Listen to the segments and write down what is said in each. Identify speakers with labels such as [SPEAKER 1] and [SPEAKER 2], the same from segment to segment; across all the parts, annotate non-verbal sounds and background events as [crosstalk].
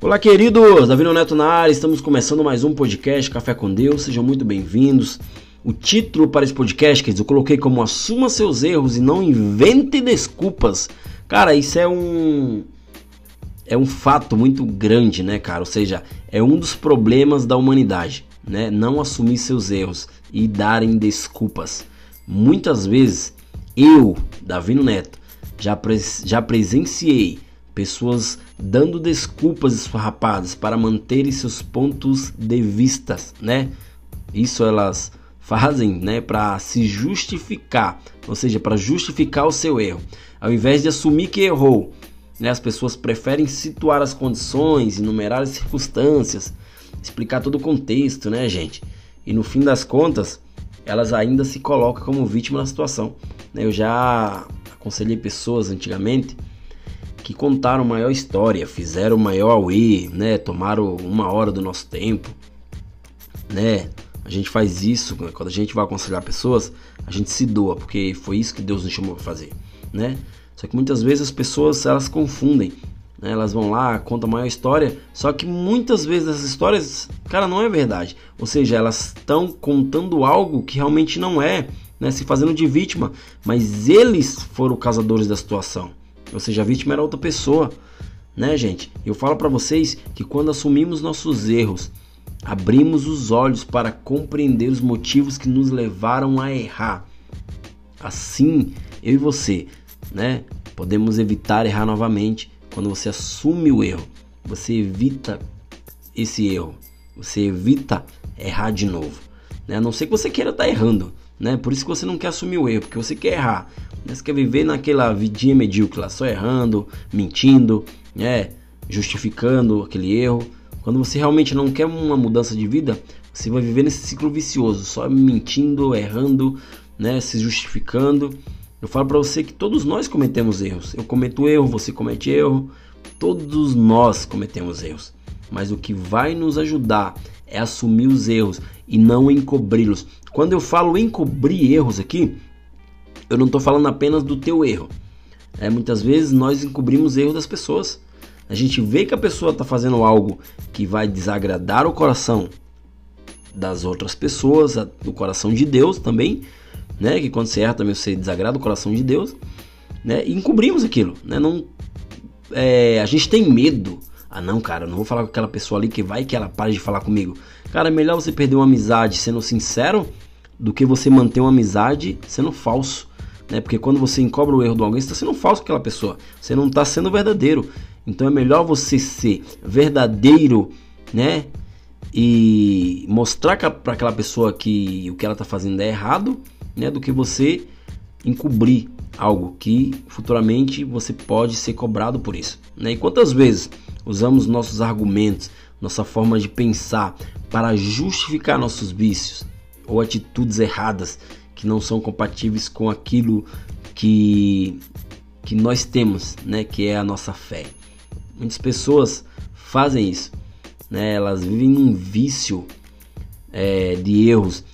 [SPEAKER 1] Olá, queridos! Davi Neto na área, estamos começando mais um podcast Café com Deus, sejam muito bem-vindos. O título para esse podcast, quer dizer, eu coloquei como Assuma seus erros e não invente desculpas. Cara, isso é um. É um fato muito grande, né, cara? Ou seja, é um dos problemas da humanidade, né? Não assumir seus erros e darem desculpas. Muitas vezes, eu, Davi Neto, já, pres já presenciei pessoas dando desculpas esfarrapadas para manterem seus pontos de vista, né? Isso elas fazem, né, para se justificar, ou seja, para justificar o seu erro. Ao invés de assumir que errou, né, as pessoas preferem situar as condições, enumerar as circunstâncias, explicar todo o contexto, né, gente? E no fim das contas, elas ainda se colocam como vítima da situação. Né? Eu já aconselhei pessoas antigamente que contaram maior história, fizeram maior auê, né? Tomaram uma hora do nosso tempo, né? A gente faz isso né? quando a gente vai aconselhar pessoas, a gente se doa, porque foi isso que Deus nos chamou para fazer, né? Só que muitas vezes as pessoas elas confundem, né? Elas vão lá, contam a maior história, só que muitas vezes essas histórias, cara, não é verdade. Ou seja, elas estão contando algo que realmente não é, né? Se fazendo de vítima, mas eles foram causadores da situação. Ou seja, a vítima era outra pessoa, né, gente? Eu falo para vocês que quando assumimos nossos erros, abrimos os olhos para compreender os motivos que nos levaram a errar. Assim, eu e você, né, podemos evitar errar novamente quando você assume o erro. Você evita esse erro. Você evita errar de novo. Né? A não ser que você queira estar tá errando. Né? Por isso que você não quer assumir o erro, porque você quer errar. Você quer viver naquela vidinha medíocre só errando, mentindo, né? justificando aquele erro. Quando você realmente não quer uma mudança de vida, você vai viver nesse ciclo vicioso, só mentindo, errando, né? se justificando. Eu falo para você que todos nós cometemos erros. Eu cometo erro, você comete erro, todos nós cometemos erros. Mas o que vai nos ajudar é assumir os erros e não encobri-los. Quando eu falo encobrir erros aqui, eu não estou falando apenas do teu erro. É, muitas vezes nós encobrimos erros das pessoas. A gente vê que a pessoa está fazendo algo que vai desagradar o coração das outras pessoas, do coração de Deus também, né? Que quando você erra também você desagrada o coração de Deus, né? E encobrimos aquilo, né? Não, é, a gente tem medo. Ah, não, cara, não vou falar com aquela pessoa ali que vai que ela pare de falar comigo. Cara, é melhor você perder uma amizade sendo sincero do que você manter uma amizade sendo falso né? Porque quando você encobra o erro de alguém, você está sendo falso com aquela pessoa, você não está sendo verdadeiro. Então é melhor você ser verdadeiro, né? E mostrar para aquela pessoa que o que ela está fazendo é errado, né? Do que você encobrir algo que futuramente você pode ser cobrado por isso. Né? E quantas vezes usamos nossos argumentos, nossa forma de pensar para justificar nossos vícios ou atitudes erradas que não são compatíveis com aquilo que, que nós temos, né, que é a nossa fé. Muitas pessoas fazem isso, né, elas vivem num vício é, de erros,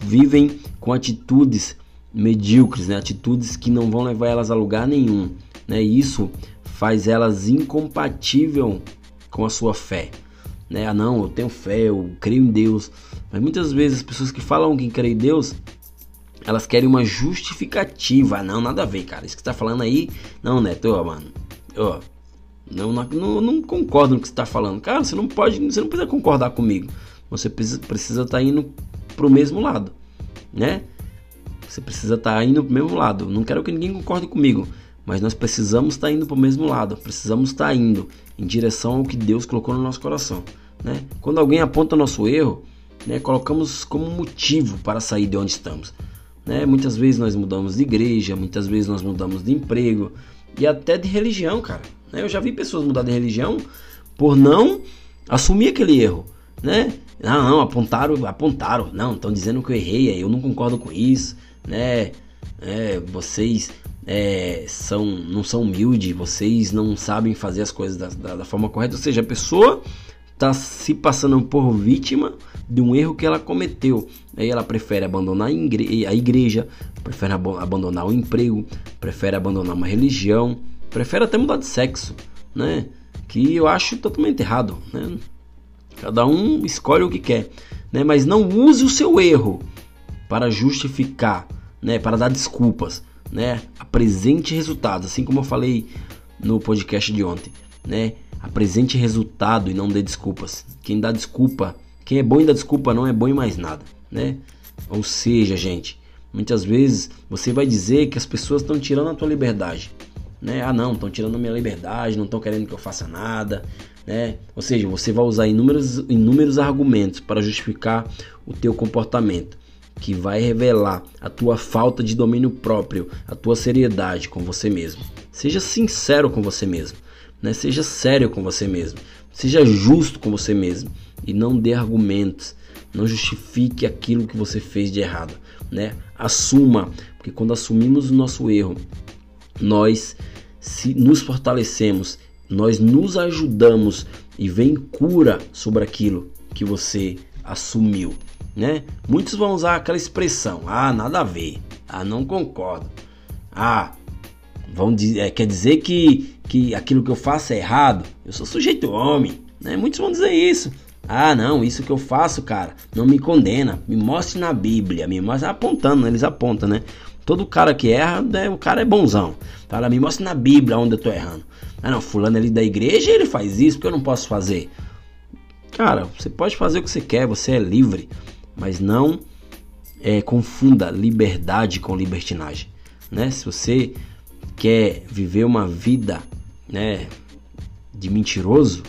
[SPEAKER 1] vivem com atitudes medíocres, né, atitudes que não vão levar elas a lugar nenhum. Né, isso faz elas incompatível com a sua fé. Né? Ah, não, eu tenho fé, eu creio em Deus. Mas muitas vezes as pessoas que falam que creem em Deus elas querem uma justificativa. Não, nada a ver, cara. Isso que você tá falando aí. Não, Neto, ó, mano. Ó. Não, não, não concordo com o que você tá falando. Cara, você não pode. Você não precisa concordar comigo. Você precisa precisa tá indo pro mesmo lado. Né? Você precisa estar tá indo pro mesmo lado. Não quero que ninguém concorde comigo. Mas nós precisamos estar tá indo pro mesmo lado. Precisamos estar tá indo em direção ao que Deus colocou no nosso coração. Né? Quando alguém aponta nosso erro, né, colocamos como motivo para sair de onde estamos. Né? Muitas vezes nós mudamos de igreja, muitas vezes nós mudamos de emprego e até de religião, cara. Né? Eu já vi pessoas mudar de religião por não assumir aquele erro, né? Não, não, apontaram, apontaram. Não, estão dizendo que eu errei, eu não concordo com isso, né? É, vocês é, são, não são humildes, vocês não sabem fazer as coisas da, da, da forma correta. Ou seja, a pessoa está se passando por vítima de um erro que ela cometeu. Aí ela prefere abandonar a igreja, prefere abandonar o emprego, prefere abandonar uma religião, prefere até mudar de sexo, né? que eu acho totalmente errado, né? Cada um escolhe o que quer, né? Mas não use o seu erro para justificar, né? Para dar desculpas, né? Apresente resultados, assim como eu falei no podcast de ontem, né? Apresente resultado e não dê desculpas. Quem dá desculpa, quem é bom em dar desculpa não é bom em mais nada, né? Ou seja, gente, muitas vezes você vai dizer que as pessoas estão tirando a tua liberdade, né? Ah, não, estão tirando a minha liberdade, não estão querendo que eu faça nada, né? Ou seja, você vai usar inúmeros, inúmeros argumentos para justificar o teu comportamento, que vai revelar a tua falta de domínio próprio, a tua seriedade com você mesmo. Seja sincero com você mesmo, né? Seja sério com você mesmo, seja justo com você mesmo e não dê argumentos, não justifique aquilo que você fez de errado, né? Assuma, porque quando assumimos o nosso erro, nós se nos fortalecemos, nós nos ajudamos e vem cura sobre aquilo que você assumiu, né? Muitos vão usar aquela expressão: "Ah, nada a ver. Ah, não concordo. Ah, vão é, quer dizer que que aquilo que eu faço é errado. Eu sou sujeito homem, né? Muitos vão dizer isso. Ah, não, isso que eu faço, cara, não me condena. Me mostre na Bíblia, me mostre apontando, eles apontam, né? Todo cara que erra, né, o cara é bonzão. Fala, me mostra na Bíblia onde eu tô errando. Ah, não, fulano ali da igreja, ele faz isso, porque eu não posso fazer. Cara, você pode fazer o que você quer, você é livre, mas não é, confunda liberdade com libertinagem, né? Se você quer viver uma vida, né, de mentiroso,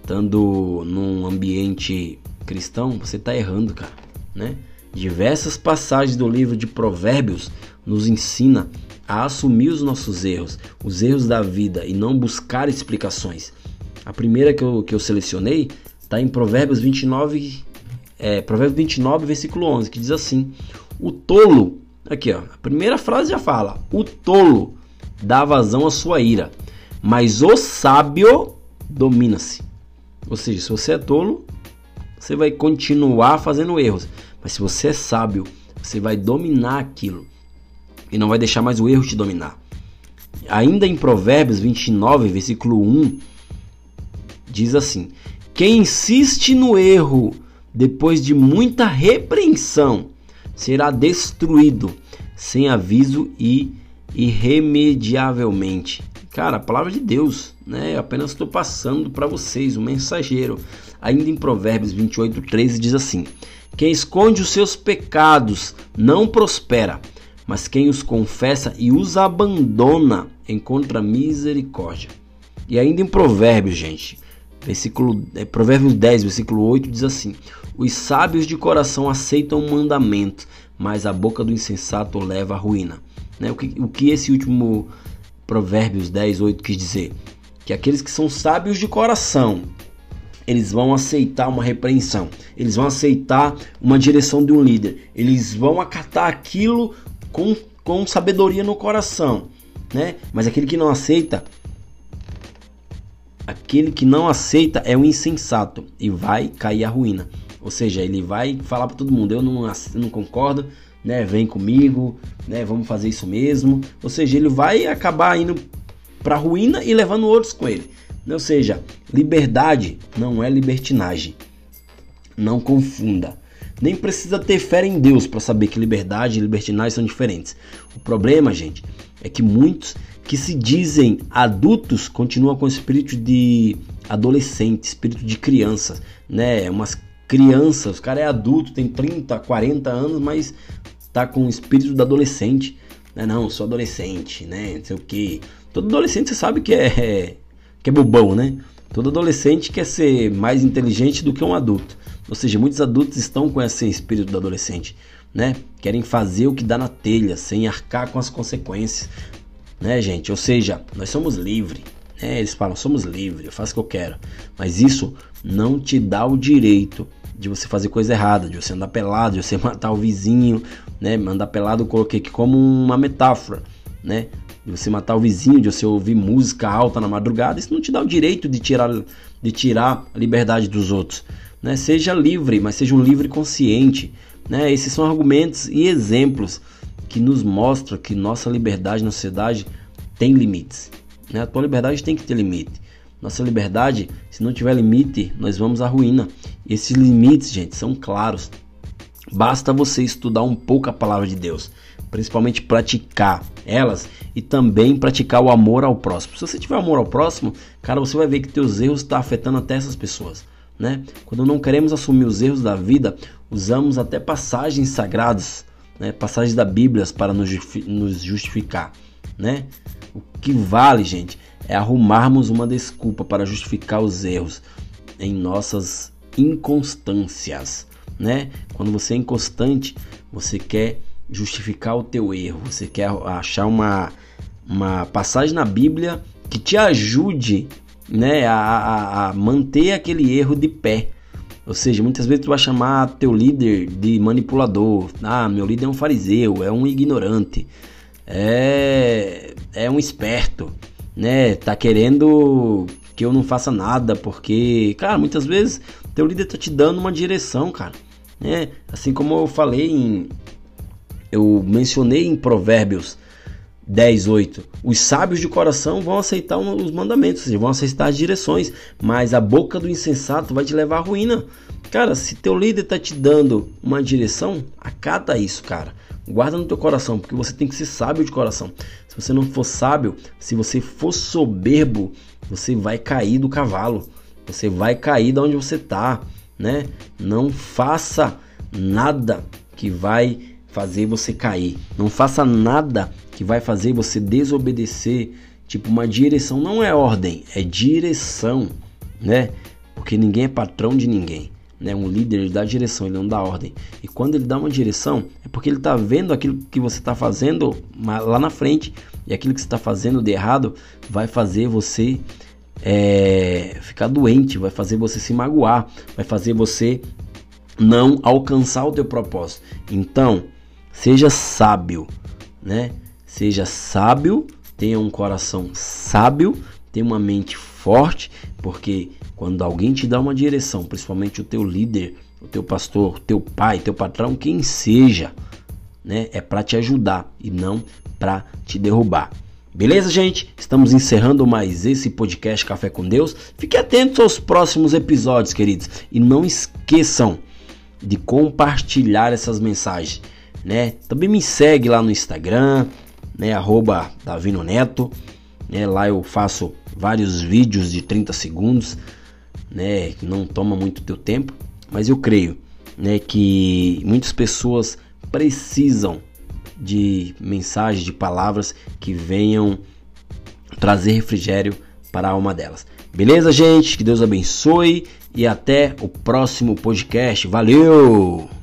[SPEAKER 1] estando num ambiente cristão, você está errando, cara, né? Diversas passagens do livro de Provérbios nos ensina a assumir os nossos erros, os erros da vida e não buscar explicações. A primeira que eu, que eu selecionei está em Provérbios 29, é, Provérbios 29, versículo 11, que diz assim: O tolo, aqui ó, a primeira frase já fala: O tolo dá vazão à sua ira, mas o sábio domina-se. Ou seja, se você é tolo, você vai continuar fazendo erros. Mas se você é sábio, você vai dominar aquilo e não vai deixar mais o erro te dominar. Ainda em Provérbios 29, versículo 1, diz assim: Quem insiste no erro depois de muita repreensão será destruído sem aviso e irremediavelmente. Cara, a palavra de Deus, né? Eu apenas estou passando para vocês, o um mensageiro. Ainda em Provérbios 28, 13 diz assim: quem esconde os seus pecados não prospera, mas quem os confessa e os abandona encontra misericórdia. E ainda em Provérbios, gente, versículo, é, Provérbios 10, versículo 8 diz assim: Os sábios de coração aceitam o mandamento, mas a boca do insensato leva à ruína. Né? O, que, o que esse último Provérbios 10, 8 quis dizer? Que aqueles que são sábios de coração eles vão aceitar uma repreensão, eles vão aceitar uma direção de um líder, eles vão acatar aquilo com, com sabedoria no coração, né? Mas aquele que não aceita, aquele que não aceita é um insensato e vai cair a ruína. Ou seja, ele vai falar para todo mundo: eu não, não concordo, né? Vem comigo, né? Vamos fazer isso mesmo. Ou seja, ele vai acabar indo para a ruína e levando outros com ele. Ou seja, liberdade não é libertinagem. Não confunda. Nem precisa ter fé em Deus para saber que liberdade e libertinagem são diferentes. O problema, gente, é que muitos que se dizem adultos continuam com espírito de adolescente, espírito de criança, né? Umas crianças, o cara é adulto, tem 30, 40 anos, mas tá com o espírito de adolescente. Né? Não, sou adolescente, né? Não sei o que. Todo adolescente você sabe que é [laughs] que é bobão, né? Todo adolescente quer ser mais inteligente do que um adulto. Ou seja, muitos adultos estão com esse espírito do adolescente, né? Querem fazer o que dá na telha, sem arcar com as consequências, né, gente? Ou seja, nós somos livres, né? Eles falam, somos livres, eu faço o que eu quero. Mas isso não te dá o direito de você fazer coisa errada, de você andar pelado, de você [laughs] matar o vizinho, né? Andar pelado eu coloquei aqui como uma metáfora, né? de você matar o vizinho, de você ouvir música alta na madrugada, isso não te dá o direito de tirar, de tirar a liberdade dos outros. Né? Seja livre, mas seja um livre consciente. Né? Esses são argumentos e exemplos que nos mostram que nossa liberdade na sociedade tem limites. Né? A tua liberdade tem que ter limite. Nossa liberdade, se não tiver limite, nós vamos à ruína. E esses limites, gente, são claros. Basta você estudar um pouco a palavra de Deus, principalmente praticar elas e também praticar o amor ao próximo. Se você tiver amor ao próximo, cara, você vai ver que teus erros estão tá afetando até essas pessoas. Né? Quando não queremos assumir os erros da vida, usamos até passagens sagradas, né? passagens da Bíblia para nos justificar. Né? O que vale, gente, é arrumarmos uma desculpa para justificar os erros em nossas inconstâncias, né? Quando você é inconstante, você quer justificar o teu erro, você quer achar uma, uma passagem na Bíblia que te ajude, né, a, a manter aquele erro de pé. Ou seja, muitas vezes tu vai chamar teu líder de manipulador. Ah, meu líder é um fariseu, é um ignorante, é, é um esperto né, tá querendo que eu não faça nada, porque, cara, muitas vezes teu líder tá te dando uma direção, cara, né? Assim como eu falei em eu mencionei em Provérbios 10, 8. Os sábios de coração vão aceitar os mandamentos, vão aceitar as direções, mas a boca do insensato vai te levar à ruína. Cara, se teu líder tá te dando uma direção, acata isso, cara. Guarda no teu coração, porque você tem que ser sábio de coração. Se você não for sábio, se você for soberbo, você vai cair do cavalo. Você vai cair da onde você está, né? Não faça nada que vai fazer você cair. Não faça nada que vai fazer você desobedecer. Tipo, uma direção não é ordem, é direção, né? Porque ninguém é patrão de ninguém né? Um líder ele dá direção, ele não dá ordem. E quando ele dá uma direção, é porque ele está vendo aquilo que você está fazendo lá na frente e aquilo que você está fazendo de errado vai fazer você é, ficar doente, vai fazer você se magoar, vai fazer você não alcançar o teu propósito. Então, seja sábio, né? Seja sábio, tenha um coração sábio, tenha uma mente forte, porque quando alguém te dá uma direção, principalmente o teu líder, o teu pastor, o teu pai, teu patrão, quem seja, né, é para te ajudar e não para te derrubar. Beleza, gente? Estamos encerrando mais esse podcast Café com Deus. Fique atento aos próximos episódios, queridos, e não esqueçam de compartilhar essas mensagens, né? Também me segue lá no Instagram, né, arroba Davino Neto, né? Lá eu faço vários vídeos de 30 segundos né, não toma muito teu tempo, mas eu creio, né, que muitas pessoas precisam de mensagens, de palavras que venham trazer refrigério para a alma delas. Beleza, gente? Que Deus abençoe e até o próximo podcast. Valeu!